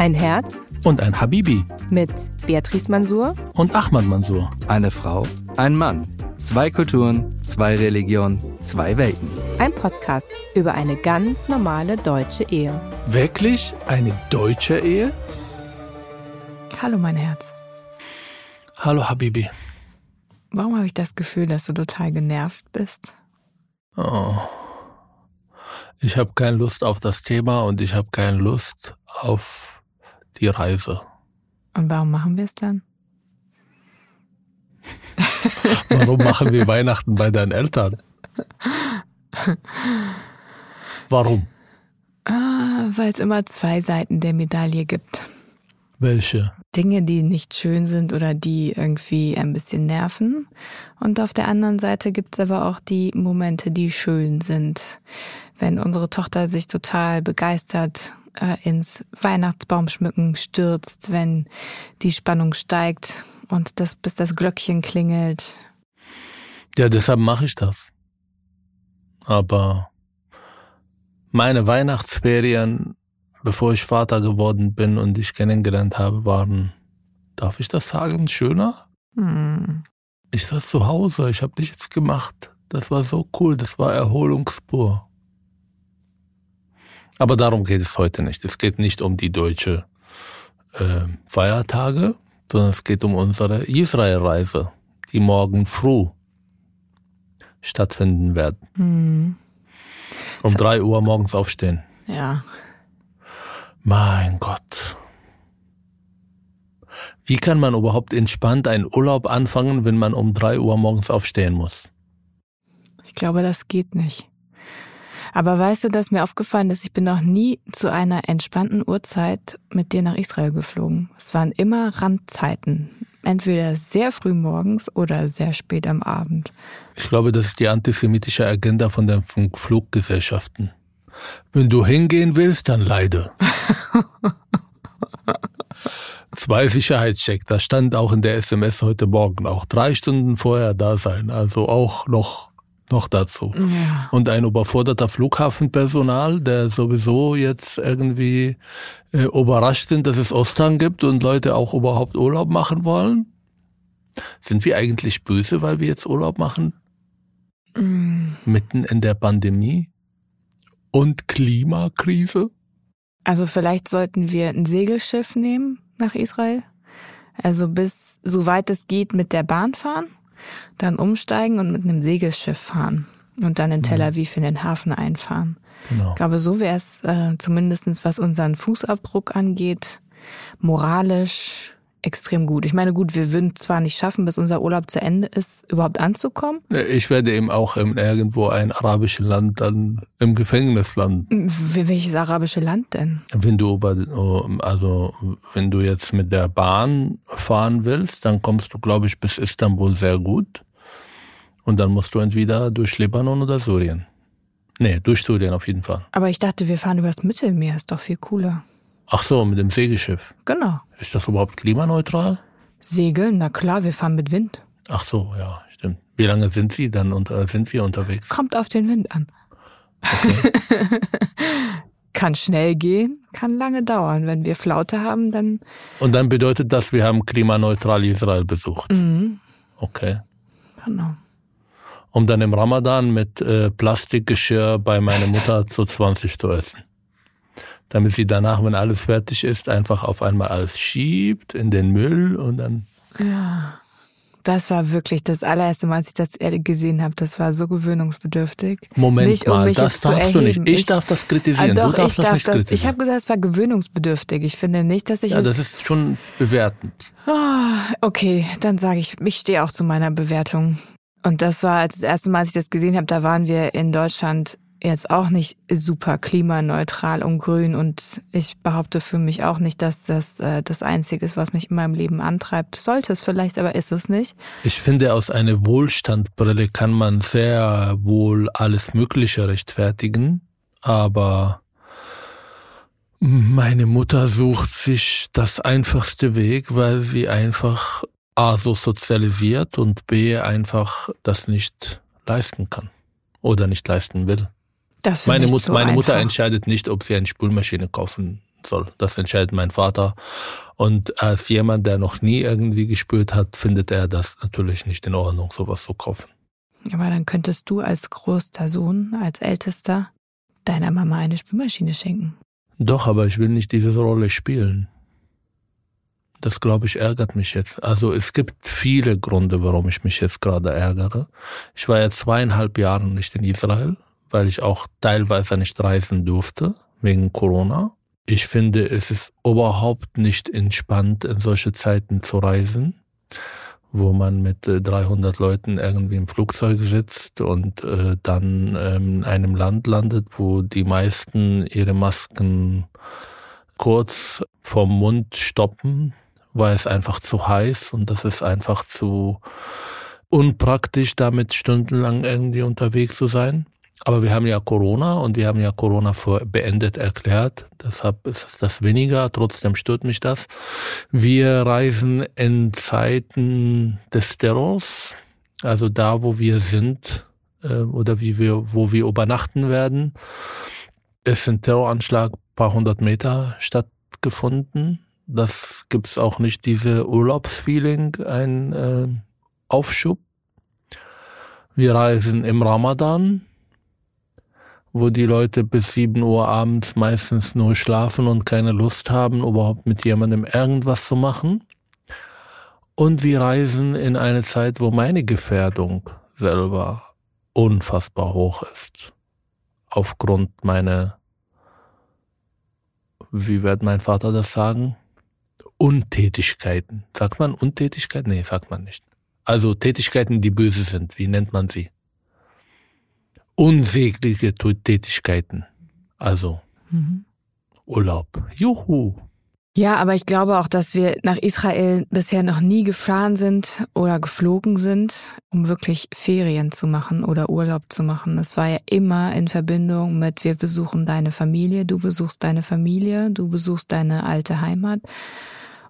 Ein Herz und ein Habibi mit Beatrice Mansour und Ahmad Mansour. Eine Frau, ein Mann. Zwei Kulturen, zwei Religionen, zwei Welten. Ein Podcast über eine ganz normale deutsche Ehe. Wirklich eine deutsche Ehe? Hallo mein Herz. Hallo Habibi. Warum habe ich das Gefühl, dass du total genervt bist? Oh. Ich habe keine Lust auf das Thema und ich habe keine Lust auf die Reise. Und warum machen wir es dann? warum machen wir Weihnachten bei deinen Eltern? Warum? Ah, Weil es immer zwei Seiten der Medaille gibt. Welche? Dinge, die nicht schön sind oder die irgendwie ein bisschen nerven. Und auf der anderen Seite gibt es aber auch die Momente, die schön sind. Wenn unsere Tochter sich total begeistert äh, ins Weihnachtsbaumschmücken stürzt, wenn die Spannung steigt und das bis das Glöckchen klingelt. Ja, deshalb mache ich das. Aber meine Weihnachtsferien bevor ich Vater geworden bin und dich kennengelernt habe, waren, darf ich das sagen, schöner? Hm. Ich saß zu Hause, ich habe nichts gemacht. Das war so cool, das war Erholungspur. Aber darum geht es heute nicht. Es geht nicht um die deutsche äh, Feiertage, sondern es geht um unsere Israelreise, die morgen früh stattfinden wird. Hm. Um drei Uhr morgens aufstehen. Ja, mein Gott. Wie kann man überhaupt entspannt einen Urlaub anfangen, wenn man um drei Uhr morgens aufstehen muss? ich glaube, das geht nicht. Aber weißt du, dass mir aufgefallen ist, ich bin noch nie zu einer entspannten Uhrzeit mit dir nach Israel geflogen. Es waren immer Randzeiten. Entweder sehr früh morgens oder sehr spät am Abend. Ich glaube, das ist die antisemitische Agenda von den Fluggesellschaften. Wenn du hingehen willst, dann leide. Zwei Sicherheitscheck, das stand auch in der SMS heute Morgen, auch drei Stunden vorher da sein, also auch noch, noch dazu. Ja. Und ein überforderter Flughafenpersonal, der sowieso jetzt irgendwie äh, überrascht sind, dass es Ostern gibt und Leute auch überhaupt Urlaub machen wollen. Sind wir eigentlich böse, weil wir jetzt Urlaub machen? Mm. Mitten in der Pandemie? Und Klimakrise? Also vielleicht sollten wir ein Segelschiff nehmen nach Israel. Also bis, soweit es geht, mit der Bahn fahren, dann umsteigen und mit einem Segelschiff fahren und dann in Tel Aviv in den Hafen einfahren. Genau. Ich glaube, so wäre es äh, zumindestens, was unseren Fußabdruck angeht, moralisch extrem gut. Ich meine, gut, wir würden zwar nicht schaffen, bis unser Urlaub zu Ende ist, überhaupt anzukommen. Ich werde eben auch in irgendwo ein arabisches Land dann im Gefängnis landen. Wie- Welches arabische Land denn? Wenn du über, also wenn du jetzt mit der Bahn fahren willst, dann kommst du, glaube ich, bis Istanbul sehr gut. Und dann musst du entweder durch Libanon oder Syrien. Nee, durch Syrien auf jeden Fall. Aber ich dachte, wir fahren übers Mittelmeer, ist doch viel cooler. Ach so, mit dem Segelschiff. Genau. Ist das überhaupt klimaneutral? Segeln, na klar, wir fahren mit Wind. Ach so, ja, stimmt. Wie lange sind Sie dann unter, sind wir unterwegs? Kommt auf den Wind an. kann schnell gehen, kann lange dauern. Wenn wir Flaute haben, dann Und dann bedeutet das, wir haben klimaneutral Israel besucht. mhm, Okay. genau. Um dann im Ramadan mit äh, Plastikgeschirr bei meiner Mutter zu 20 zu essen. Damit sie danach, wenn alles fertig ist, einfach auf einmal alles schiebt in den Müll und dann. Ja. Das war wirklich das allererste Mal, als ich das gesehen habe. Das war so gewöhnungsbedürftig. Moment Nicht, um mal, das darfst du nicht. Ich, Ich- darf das Ah, kritisieren. doch, du darfst ich das darf nicht das. Ich kritisieren. habe gesagt, es war gewöhnungsbedürftig. Ich finde nicht, dass ich ja, das ist schon bewertend. Ah, okay, dann sage ich, ich stehe auch zu meiner Bewertung. Und das war als das erste Mal, als ich das gesehen habe, da waren wir in Deutschland jetzt auch nicht super klimaneutral und grün. Und ich behaupte für mich auch nicht, dass das äh, das Einzige ist, was mich in meinem Leben antreibt. Sollte es vielleicht, aber ist es nicht. Ich finde, aus einer Wohlstandbrille kann man sehr wohl alles Mögliche rechtfertigen, aber meine Mutter sucht sich das einfachste Weg, weil sie einfach A so sozialisiert und B einfach das nicht leisten kann oder nicht leisten will. Das Meine, Mut, zu meine Mutter einfach. entscheidet nicht, ob sie eine Spülmaschine kaufen soll. Das entscheidet mein Vater. Und als jemand, der noch nie irgendwie gespürt hat, findet er das natürlich nicht in Ordnung, sowas zu kaufen. Aber dann könntest du als größter Sohn, als Ältester, deiner Mama eine Spülmaschine schenken. Doch, aber ich will nicht diese Rolle spielen. Das, glaube ich, ärgert mich jetzt. Also es gibt viele Gründe, warum ich mich jetzt gerade ärgere. Ich war jetzt zweieinhalb Jahre nicht in Israel, weil ich auch teilweise nicht reisen durfte, wegen Corona. Ich finde, es ist überhaupt nicht entspannt, in solche Zeiten zu reisen, wo man mit 300 äh, Leuten irgendwie im Flugzeug sitzt und äh, dann ähm, in einem Land landet, wo die meisten ihre Masken kurz vom Mund stoppen, weil es einfach zu heiß und das ist einfach zu unpraktisch, damit stundenlang irgendwie unterwegs zu sein. Aber wir haben ja Corona und wir haben ja Corona für beendet erklärt. Deshalb ist das weniger. Trotzdem stört mich das. Wir reisen in Zeiten des Terrors, also da, wo wir sind äh, oder wie wir, wo wir übernachten werden. Ist ein Terroranschlag paar hundert Meter stattgefunden. Das gibt's auch nicht diese Urlaubsfeeling, ein äh, Aufschub. Wir reisen im Ramadan wo die Leute bis sieben Uhr abends meistens nur schlafen und keine Lust haben, überhaupt mit jemandem irgendwas zu machen. Und wir reisen in eine Zeit, wo meine Gefährdung selber unfassbar hoch ist. Aufgrund meiner, wie wird mein Vater das sagen? Untätigkeiten. Sagt man Untätigkeit? Nee, sagt man nicht. Also Tätigkeiten, die böse sind. Wie nennt man sie? Unsägliche Tätigkeiten. Also mhm. Urlaub. Juhu. Ja, aber ich glaube auch, dass wir nach Israel bisher noch nie gefahren sind oder geflogen sind, um wirklich Ferien zu machen oder Urlaub zu machen. Es war ja immer in Verbindung mit, wir besuchen deine Familie, du besuchst deine Familie, du besuchst deine alte Heimat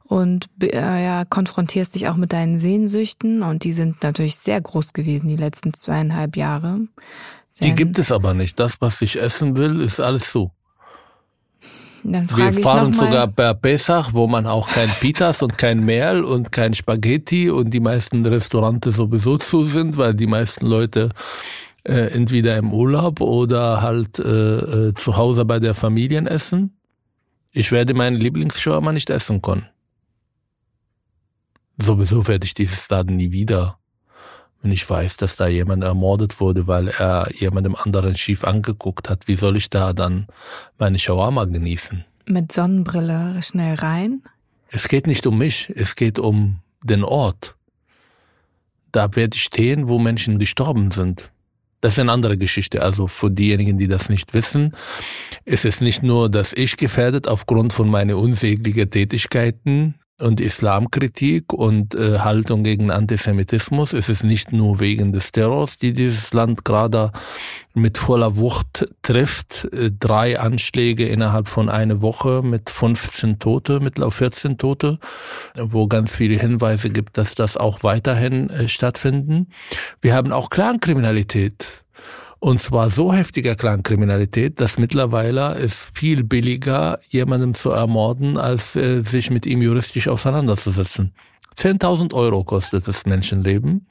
und äh, ja, konfrontierst dich auch mit deinen Sehnsüchten und die sind natürlich sehr groß gewesen die letzten zweieinhalb Jahre. Die gibt es aber nicht. Das, was ich essen will, ist alles so. Dann Wir fahren sogar per Pesach, wo man auch kein Pitas und kein Mehl und kein Spaghetti und die meisten Restaurante sowieso zu sind, weil die meisten Leute äh, entweder im Urlaub oder halt äh, äh, zu Hause bei der Familie essen. Ich werde meine Lieblingsschirmer nicht essen können. Sowieso werde ich dieses Laden nie wieder wenn ich weiß, dass da jemand ermordet wurde, weil er jemandem anderen schief angeguckt hat, wie soll ich da dann meine Shawarma genießen? Mit Sonnenbrille schnell rein? Es geht nicht um mich, es geht um den Ort. Da werde ich stehen, wo Menschen gestorben sind. Das ist eine andere Geschichte. Also für diejenigen, die das nicht wissen, ist es nicht nur, dass ich gefährdet aufgrund von meinen unsäglichen Tätigkeiten und Islamkritik und äh, Haltung gegen Antisemitismus. Es ist nicht nur wegen des Terrors, die dieses Land gerade mit voller Wucht trifft. Äh, drei Anschläge innerhalb von einer Woche mit 15 Tote, mittlerweile 14 Tote, wo ganz viele Hinweise gibt, dass das auch weiterhin äh, stattfinden. Wir haben auch Clankriminalität und zwar so heftiger Clankriminalität, dass mittlerweile es viel billiger, jemandem zu ermorden, als äh, sich mit ihm juristisch auseinanderzusetzen. 10.000 Euro kostet das Menschenleben.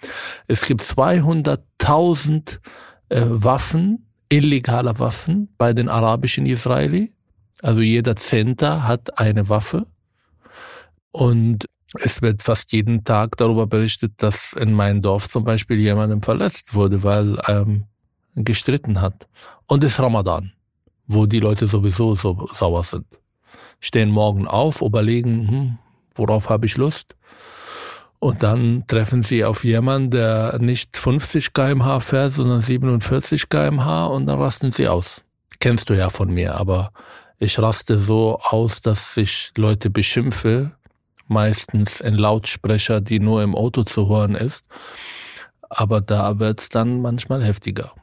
Es gibt 200.000 äh, Waffen, illegale Waffen bei den arabischen Israeli. Also jeder Zehnter hat eine Waffe. Und es wird fast jeden Tag darüber berichtet, dass in meinem Dorf zum Beispiel jemandem verletzt wurde, weil ähm, gestritten hat. Und es ist Ramadan, wo die Leute sowieso so sauer sind. Stehen morgen auf, überlegen, hm, worauf habe ich Lust? Und dann treffen sie auf jemanden, der nicht 50 kmh fährt, sondern 47 kmh und dann rasten sie aus. Kennst du ja von mir, aber ich raste so aus, dass ich Leute beschimpfe, meistens in Lautsprecher, die nur im Auto zu hören ist. Aber da wird's dann manchmal heftiger.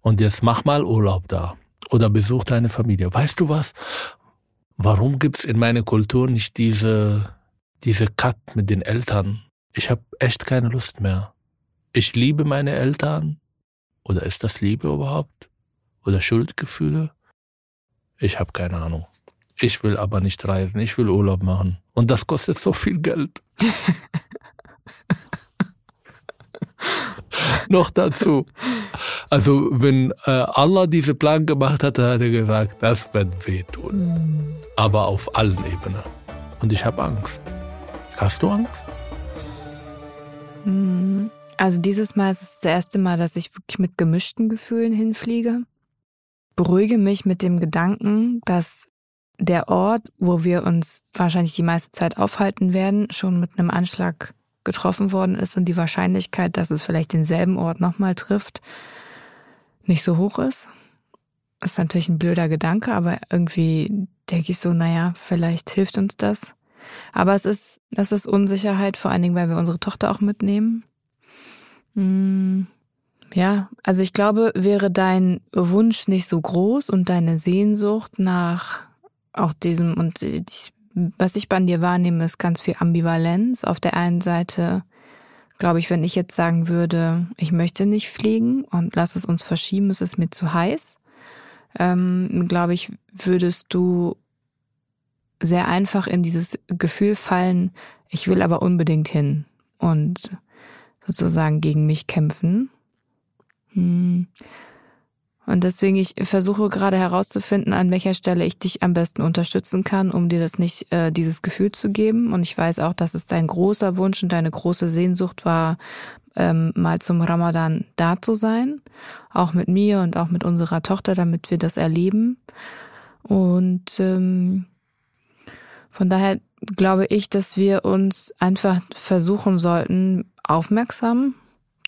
Und jetzt mach mal Urlaub da oder besuch deine Familie. Weißt du was? Warum gibt's in meiner Kultur nicht diese, diese Cut mit den Eltern? Ich habe echt keine Lust mehr. Ich liebe meine Eltern. Oder ist das Liebe überhaupt? Oder Schuldgefühle? Ich habe keine Ahnung. Ich will aber nicht reisen, ich will Urlaub machen. Und das kostet so viel Geld. Noch dazu. Also wenn äh, Allah diese Plan gemacht hat, hat er gesagt, das wird wehtun. Aber auf allen Ebenen. Und ich habe Angst. Hast du Angst? Mhm. Also dieses Mal ist es das erste Mal, dass ich wirklich mit gemischten Gefühlen hinfliege. Beruhige mich mit dem Gedanken, dass der Ort, wo wir uns wahrscheinlich die meiste Zeit aufhalten werden, schon mit einem Anschlag getroffen worden ist und die Wahrscheinlichkeit, dass es vielleicht denselben Ort nochmal trifft, nicht so hoch ist. Das ist natürlich ein blöder Gedanke, aber irgendwie denke ich so, naja, vielleicht hilft uns das. Aber es ist, das ist Unsicherheit, vor allen Dingen, weil wir unsere Tochter auch mitnehmen. Hm, ja, also ich glaube, wäre dein Wunsch nicht so groß und deine Sehnsucht nach auch diesem, und ich, was ich bei dir wahrnehme, ist ganz viel Ambivalenz. Auf der einen Seite glaube ich, wenn ich jetzt sagen würde, ich möchte nicht fliegen und lass es uns verschieben, es ist mir zu heiß, ähm, glaube ich, würdest du sehr einfach in dieses Gefühl fallen, ich will aber unbedingt hin und sozusagen gegen mich kämpfen. Hm. Und deswegen, ich versuche gerade herauszufinden, an welcher Stelle ich dich am besten unterstützen kann, um dir das nicht, äh, dieses Gefühl zu geben. Und ich weiß auch, dass es dein großer Wunsch und deine große Sehnsucht war, ähm, mal zum Ramadan da zu sein. Auch mit mir und auch mit unserer Tochter, damit wir das erleben. Und ähm, von daher glaube ich, dass wir uns einfach versuchen sollten, aufmerksam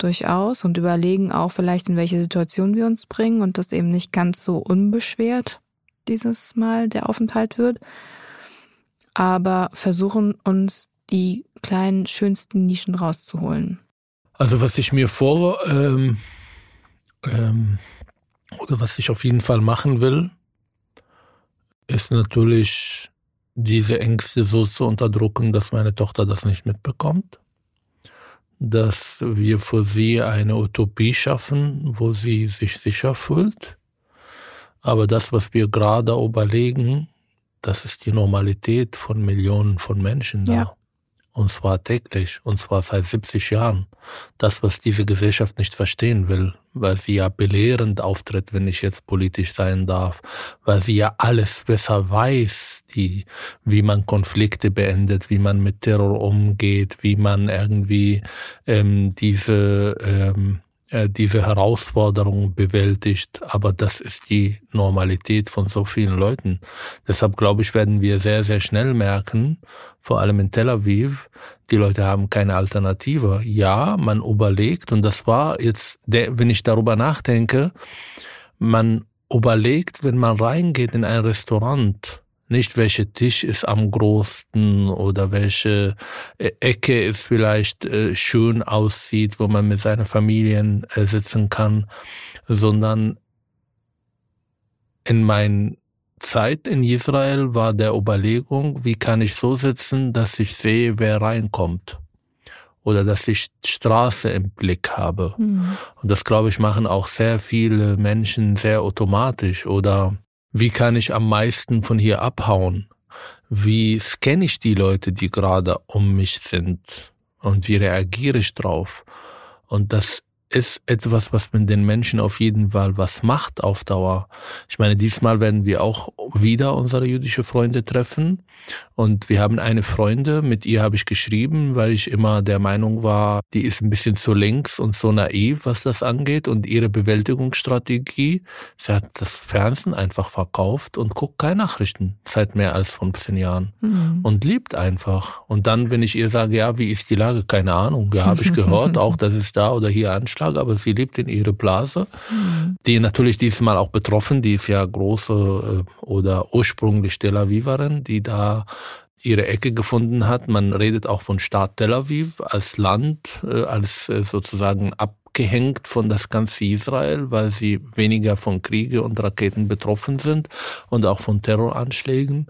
durchaus und überlegen auch vielleicht, in welche Situation wir uns bringen und das eben nicht ganz so unbeschwert dieses Mal der Aufenthalt wird. Aber versuchen uns die kleinen, schönsten Nischen rauszuholen. Also was ich mir vor ähm, ähm, oder was ich auf jeden Fall machen will, ist natürlich diese Ängste so zu unterdrücken, dass meine Tochter das nicht mitbekommt dass wir für sie eine Utopie schaffen, wo sie sich sicher fühlt. Aber das, was wir gerade überlegen, das ist die Normalität von Millionen von Menschen da. Ja. Und zwar täglich, und zwar seit 70 Jahren. Das, was diese Gesellschaft nicht verstehen will, weil sie ja belehrend auftritt, wenn ich jetzt politisch sein darf, weil sie ja alles besser weiß, die, wie man Konflikte beendet, wie man mit Terror umgeht, wie man irgendwie ähm, diese ähm, äh, diese Herausforderung bewältigt. Aber das ist die Normalität von so vielen Leuten. Deshalb glaube ich, werden wir sehr, sehr schnell merken, vor allem in Tel Aviv, die Leute haben keine Alternative. Ja, man überlegt, und das war jetzt, wenn ich darüber nachdenke, man überlegt, wenn man reingeht in ein Restaurant, nicht welcher Tisch ist am größten oder welche äh, Ecke es vielleicht äh, schön aussieht, wo man mit seiner Familie äh, sitzen kann, sondern in meiner Zeit in Israel war der Überlegung, wie kann ich so sitzen, dass ich sehe, wer reinkommt oder dass ich Straße im Blick habe. Mhm. Und das, glaube ich, machen auch sehr viele Menschen sehr automatisch oder wie kann ich am meisten von hier abhauen? Wie scanne ich die Leute, die gerade um mich sind? Und wie reagiere ich drauf? Und das ist etwas, was mit den Menschen auf jeden Fall was macht auf Dauer. Ich meine, diesmal werden wir auch wieder unsere jüdische Freunde treffen. Und wir haben eine Freunde, mit ihr habe ich geschrieben, weil ich immer der Meinung war, die ist ein bisschen zu links und so naiv, was das angeht. Und ihre Bewältigungsstrategie, sie hat das Fernsehen einfach verkauft und guckt keine Nachrichten seit mehr als 15 Jahren. Mhm. Und liebt einfach. Und dann, wenn ich ihr sage, ja, wie ist die Lage? Keine Ahnung. Ja, habe ich gehört, auch dass es da oder hier Anschlag, aber sie lebt in ihre Blase. Mhm. Die natürlich diesmal auch betroffen, die ist ja große äh, oder ursprünglich Tel Aviverin, die da ihre Ecke gefunden hat. Man redet auch von Staat Tel Aviv als Land, äh, als äh, sozusagen abgehängt von das ganze Israel, weil sie weniger von Kriege und Raketen betroffen sind und auch von Terroranschlägen.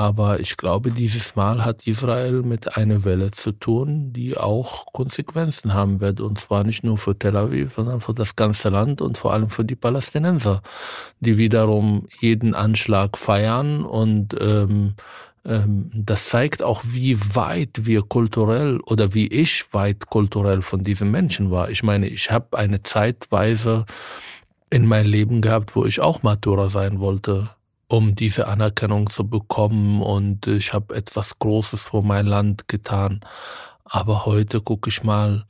Aber ich glaube, dieses Mal hat Israel mit einer Welle zu tun, die auch Konsequenzen haben wird. Und zwar nicht nur für Tel Aviv, sondern für das ganze Land und vor allem für die Palästinenser, die wiederum jeden Anschlag feiern. Und ähm, ähm, das zeigt auch, wie weit wir kulturell oder wie ich weit kulturell von diesen Menschen war. Ich meine, ich habe eine Zeitweise in mein Leben gehabt, wo ich auch Matura sein wollte um diese Anerkennung zu bekommen und ich habe etwas Großes für mein Land getan. Aber heute gucke ich mal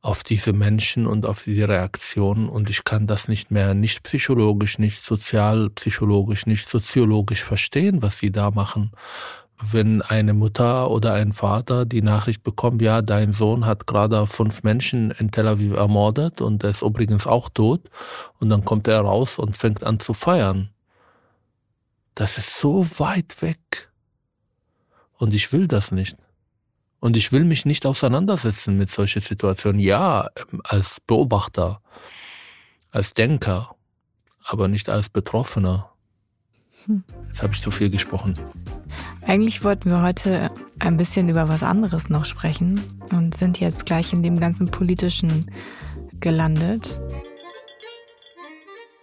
auf diese Menschen und auf die Reaktionen und ich kann das nicht mehr, nicht psychologisch, nicht sozialpsychologisch, nicht soziologisch verstehen, was sie da machen. Wenn eine Mutter oder ein Vater die Nachricht bekommt, ja, dein Sohn hat gerade fünf Menschen in Tel Aviv ermordet und er ist übrigens auch tot und dann kommt er raus und fängt an zu feiern das ist so weit weg. Und ich will das nicht. Und ich will mich nicht auseinandersetzen mit solchen Situationen. Ja, ähm, als Beobachter, als Denker, aber nicht als Betroffener. Hm. Jetzt habe ich zu viel gesprochen. Eigentlich wollten wir heute ein bisschen über was anderes noch sprechen und sind jetzt gleich in dem ganzen politischen gelandet.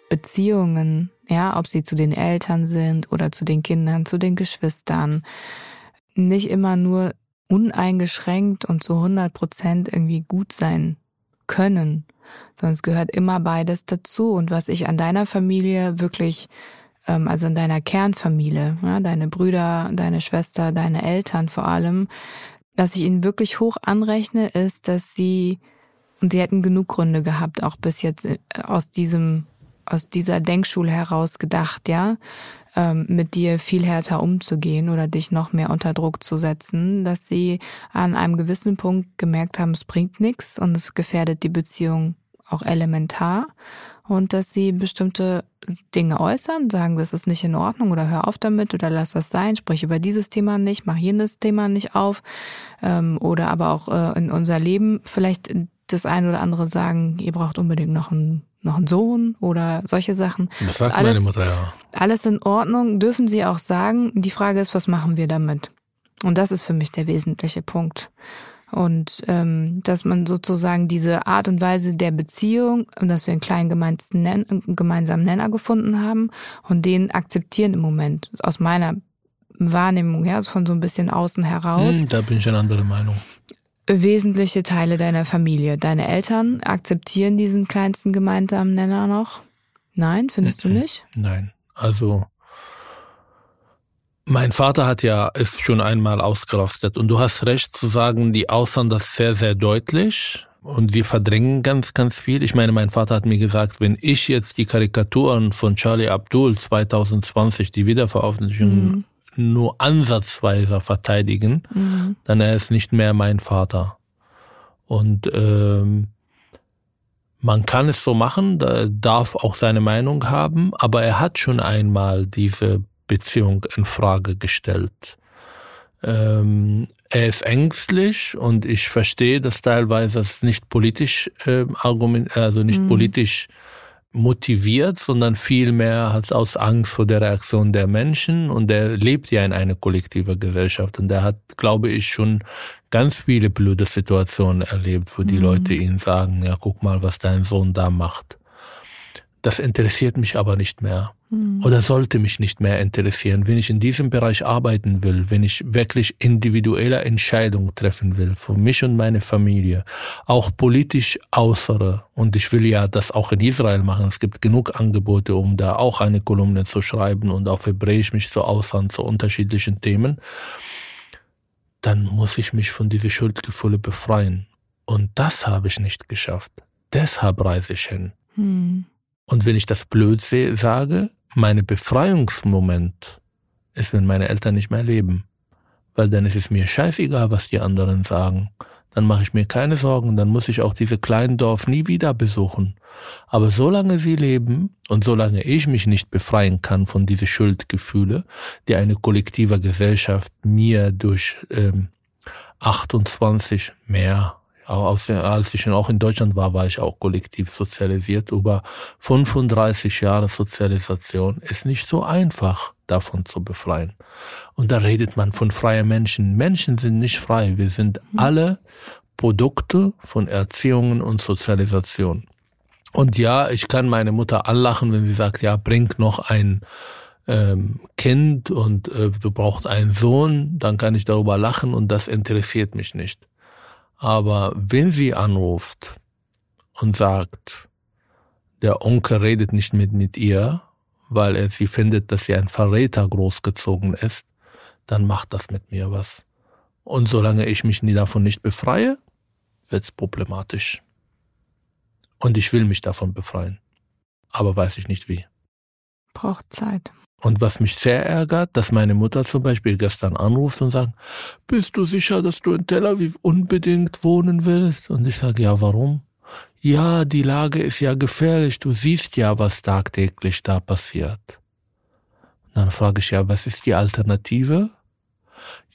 Beziehungen ja, ob sie zu den Eltern sind oder zu den Kindern, zu den Geschwistern, nicht immer nur uneingeschränkt und zu 100 Prozent irgendwie gut sein können, sondern es gehört immer beides dazu. Und was ich an deiner Familie wirklich, ähm, also in deiner Kernfamilie, ja, deine Brüder, deine Schwester, deine Eltern vor allem, was ich ihnen wirklich hoch anrechne, ist, dass sie, und sie hätten genug Gründe gehabt, auch bis jetzt äh, aus diesem aus dieser Denkschule heraus gedacht, ja, ähm, mit dir viel härter umzugehen oder dich noch mehr unter Druck zu setzen, dass sie an einem gewissen Punkt gemerkt haben, es bringt nichts und es gefährdet die Beziehung auch elementar und dass sie bestimmte Dinge äußern, sagen, das ist nicht in Ordnung oder hör auf damit oder lass das sein, sprich über dieses Thema nicht, mach jenes Thema nicht auf ähm, oder aber auch äh, in unser Leben vielleicht das eine oder andere sagen, ihr braucht unbedingt noch einen noch einen Sohn oder solche Sachen. Das sagt alles, meine Mutter, ja. Alles in Ordnung, dürfen sie auch sagen. Die Frage ist, was machen wir damit? Und das ist für mich der wesentliche Punkt. Und ähm, dass man sozusagen diese Art und Weise der Beziehung und dass wir einen kleinen gemeinsamen Nenner gefunden haben und den akzeptieren im Moment aus meiner Wahrnehmung her, also von so ein bisschen außen heraus. Hm, da bin ich eine andere Meinung wesentliche Teile deiner Familie. Deine Eltern akzeptieren diesen kleinsten gemeinsamen Nenner noch? Nein, findest du nicht? Nein. Also mein Vater hat ja ist schon einmal ausgerostet und du hast recht zu sagen, die äußern das sehr, sehr deutlich und wir verdrängen ganz, ganz viel. Ich meine, mein Vater hat mir gesagt, wenn ich jetzt die Karikaturen von Charlie Abdul 2020, die Wiederveröffentlichung mhm nur ansatzweise verteidigen, mhm. dann er ist nicht mehr mein Vater. Und ähm, man kann es so machen, da darf auch seine Meinung haben, aber er hat schon einmal diese Beziehung in Frage gestellt. Ähm, er ist ängstlich und ich verstehe, dass teilweise es nicht politisch äh, argument, also nicht mhm. politisch motiviert, sondern vielmehr hat aus Angst vor der Reaktion der Menschen und er lebt ja in einer kollektiven Gesellschaft und er hat, glaube ich, schon ganz viele blöde Situationen erlebt, wo die mhm. Leute ihm sagen, ja, guck mal, was dein Sohn da macht. Das interessiert mich aber nicht mehr mhm. oder sollte mich nicht mehr interessieren. Wenn ich in diesem Bereich arbeiten will, wenn ich wirklich individuelle Entscheidungen treffen will, für mich und meine Familie, auch politisch äußere, und ich will ja das auch in Israel machen, es gibt genug Angebote, um da auch eine Kolumne zu schreiben und auf Hebräisch mich zu äußern zu unterschiedlichen Themen, dann muss ich mich von dieser Schuldgefühle befreien. Und das habe ich nicht geschafft. Deshalb reise ich hin. Mhm. Und wenn ich das blöd sage, meine Befreiungsmoment ist, wenn meine Eltern nicht mehr leben. Weil dann ist es mir scheißegal, was die anderen sagen. Dann mache ich mir keine Sorgen, dann muss ich auch diese kleinen Dorf nie wieder besuchen. Aber solange sie leben und solange ich mich nicht befreien kann von diese Schuldgefühle, die eine kollektive Gesellschaft mir durch ähm, 28 mehr als ich auch in Deutschland war, war ich auch kollektiv sozialisiert. Über 35 Jahre Sozialisation ist nicht so einfach. davon zu befreien. Und da redet man von freien Menschen. Menschen sind nicht frei. Wir sind mhm. alle Produkte von Erziehungen und Sozialisation. Und ja, ich kann meine Mutter anlachen, wenn sie sagt, ja, bring noch ein ähm, Kind und äh, du brauchst einen Sohn, dann kann ich darüber lachen und das interessiert mich nicht. Aber wenn sie anruft und sagt, der Onkel redet nicht mit, mit ihr, weil er sie findet, dass sie ein Verräter großgezogen ist, dann macht das mit mir was. Und solange ich mich nie davon nicht befreie, wird's problematisch. Und ich will mich davon befreien. Aber weiß ich nicht wie. Braucht Zeit. Und was mich sehr ärgert, dass meine Mutter zum Beispiel gestern anruft und sagt, bist du sicher, dass du in Tel Aviv unbedingt wohnen willst? Und ich sage, ja, warum? Ja, die Lage ist ja gefährlich, du siehst ja, was tagtäglich da passiert. Und dann frage ich ja, was ist die Alternative?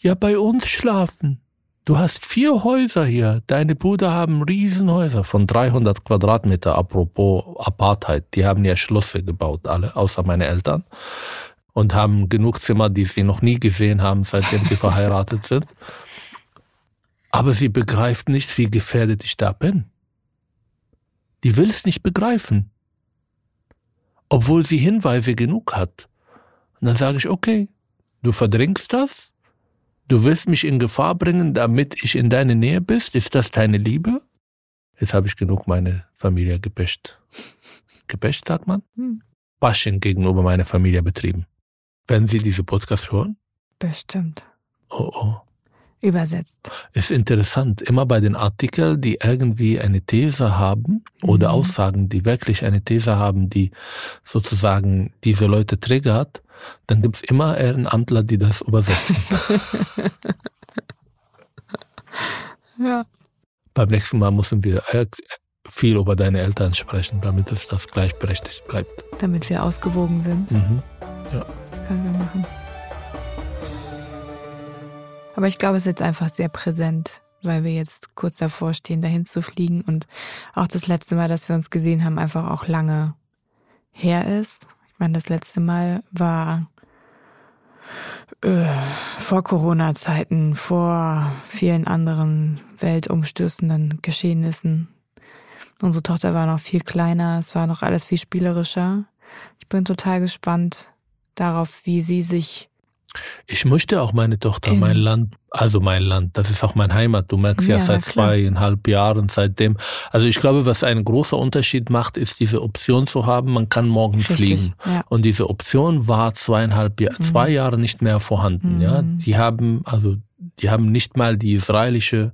Ja, bei uns schlafen. Du hast vier Häuser hier. Deine Brüder haben Riesenhäuser von 300 Quadratmeter. Apropos Apartheid. Die haben ja Schlösser gebaut, alle, außer meine Eltern. Und haben genug Zimmer, die sie noch nie gesehen haben, seitdem sie verheiratet sind. Aber sie begreift nicht, wie gefährdet ich da bin. Die will es nicht begreifen. Obwohl sie Hinweise genug hat. Und dann sage ich, okay, du verdrängst das, Du willst mich in Gefahr bringen, damit ich in deine Nähe bist? Ist das deine Liebe? Jetzt habe ich genug meine Familie gebäscht. Gebäscht, sagt man? Hm. Bashing gegenüber meiner Familie betrieben. Werden Sie diese Podcast hören? Bestimmt. Oh, oh. Übersetzt. Ist interessant. Immer bei den Artikeln, die irgendwie eine These haben oder mhm. Aussagen, die wirklich eine These haben, die sozusagen diese Leute triggert, dann gibt es immer Ehrenamtler, die das übersetzen. ja. Beim nächsten Mal müssen wir äh, viel über deine Eltern sprechen, damit es das gleichberechtigt bleibt. Damit wir ausgewogen sind. Mhm. Ja. Können wir machen. Aber ich glaube, es ist jetzt einfach sehr präsent, weil wir jetzt kurz davor stehen, dahin zu fliegen und auch das letzte Mal, dass wir uns gesehen haben, einfach auch lange her ist meine, das letzte Mal war äh, vor Corona-Zeiten, vor vielen anderen weltumstürzenden Geschehnissen. Unsere Tochter war noch viel kleiner, es war noch alles viel spielerischer. Ich bin total gespannt darauf, wie sie sich ich möchte auch meine Tochter, mein Land, also mein Land, das ist auch mein Heimat. Du merkst ja, ja seit zweieinhalb Jahren seitdem. Also ich glaube, was einen großen Unterschied macht, ist diese Option zu haben, man kann morgen Richtig, fliegen. Ja. Und diese Option war zweieinhalb Jahre, mhm. zwei Jahre nicht mehr vorhanden. Mhm. Ja, die haben also die haben nicht mal die israelische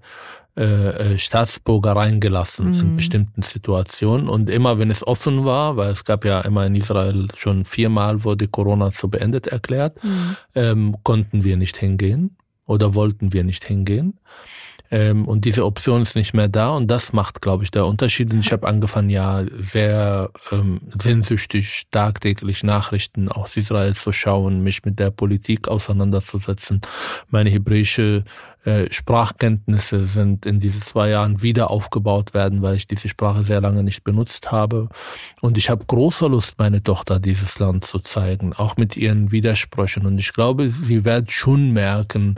äh, äh, Staatsbürger reingelassen mhm. in bestimmten Situationen. Und immer wenn es offen war, weil es gab ja immer in Israel schon viermal wurde Corona zu beendet erklärt, mhm. ähm, konnten wir nicht hingehen oder wollten wir nicht hingehen. Ähm, und diese Option ist nicht mehr da und das macht, glaube ich, der Unterschied. Und ich habe angefangen, ja, sehr ähm, sehnsüchtig tagtäglich Nachrichten aus Israel zu schauen, mich mit der Politik auseinanderzusetzen. Meine hebräische äh, Sprachkenntnisse sind in diesen zwei Jahren wieder aufgebaut werden, weil ich diese Sprache sehr lange nicht benutzt habe. Und ich habe große Lust, meine Tochter dieses Land zu zeigen, auch mit ihren Widersprüchen. Und ich glaube, sie wird schon merken,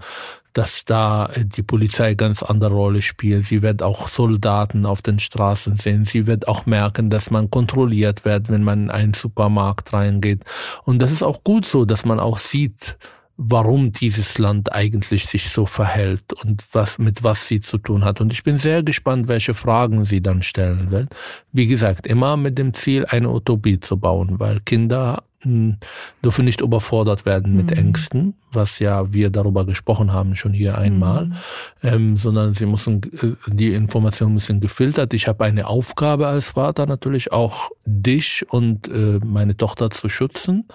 dass da äh, die Polizei ganz andere Rolle spielt. Sie wird auch Soldaten auf den Straßen sehen. Sie wird auch merken, dass man kontrolliert wird, wenn man in einen Supermarkt reingeht. Und das ist auch gut so, dass man auch sieht, warum dieses Land eigentlich sich so verhält und was, mit was sie zu tun hat. Und ich bin sehr gespannt, welche Fragen sie dann stellen wird. Wie gesagt, immer mit dem Ziel, eine Utopie zu bauen, weil Kinder dürfen nicht überfordert werden mit mhm. Ängsten, was ja wir darüber gesprochen haben schon hier einmal, mhm. ähm, sondern sie müssen äh, die Informationen müssen gefiltert. Ich habe eine Aufgabe als Vater natürlich auch dich und äh, meine Tochter zu schützen.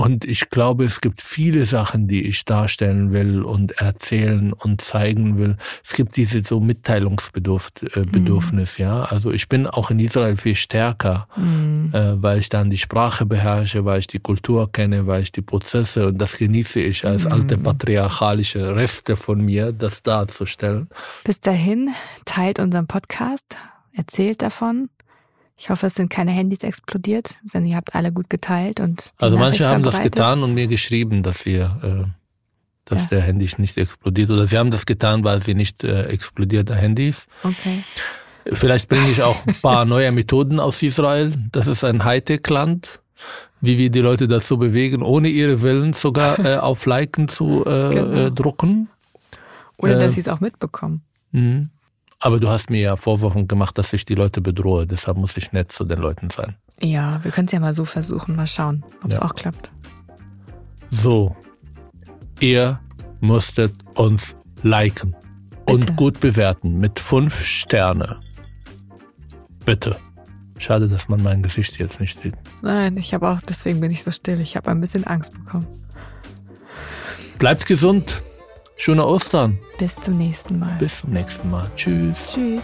Und ich glaube, es gibt viele Sachen, die ich darstellen will und erzählen und zeigen will. Es gibt diese so Mitteilungsbedürfnis, äh, mhm. ja. Also ich bin auch in Israel viel stärker, mhm. äh, weil ich dann die Sprache beherrsche, weil ich die Kultur kenne, weil ich die Prozesse und das genieße ich als mhm. alte patriarchalische Reste von mir, das darzustellen. Bis dahin teilt unseren Podcast, erzählt davon. Ich hoffe, es sind keine Handys explodiert, denn ihr habt alle gut geteilt und also manche haben das getan und mir geschrieben, dass wir, äh, dass ja. der Handy nicht explodiert oder sie haben das getan, weil sie nicht äh, explodierte Handys. Okay. Vielleicht bringe ich auch ein paar neue Methoden aus Israel. Das ist ein Hightech-Land, wie wir die Leute dazu bewegen, ohne ihre Willen sogar äh, auf Liken zu äh, genau. äh, drucken. Oder dass äh, sie es auch mitbekommen. Mh. Aber du hast mir ja Vorwürfe gemacht, dass ich die Leute bedrohe. Deshalb muss ich nett zu den Leuten sein. Ja, wir können es ja mal so versuchen. Mal schauen, ob es ja. auch klappt. So, ihr musstet uns liken Bitte. und gut bewerten mit fünf Sterne. Bitte. Schade, dass man mein Gesicht jetzt nicht sieht. Nein, ich habe auch, deswegen bin ich so still. Ich habe ein bisschen Angst bekommen. Bleibt gesund. Schöne Ostern. Bis zum nächsten Mal. Bis zum nächsten Mal. Tschüss. Tschüss.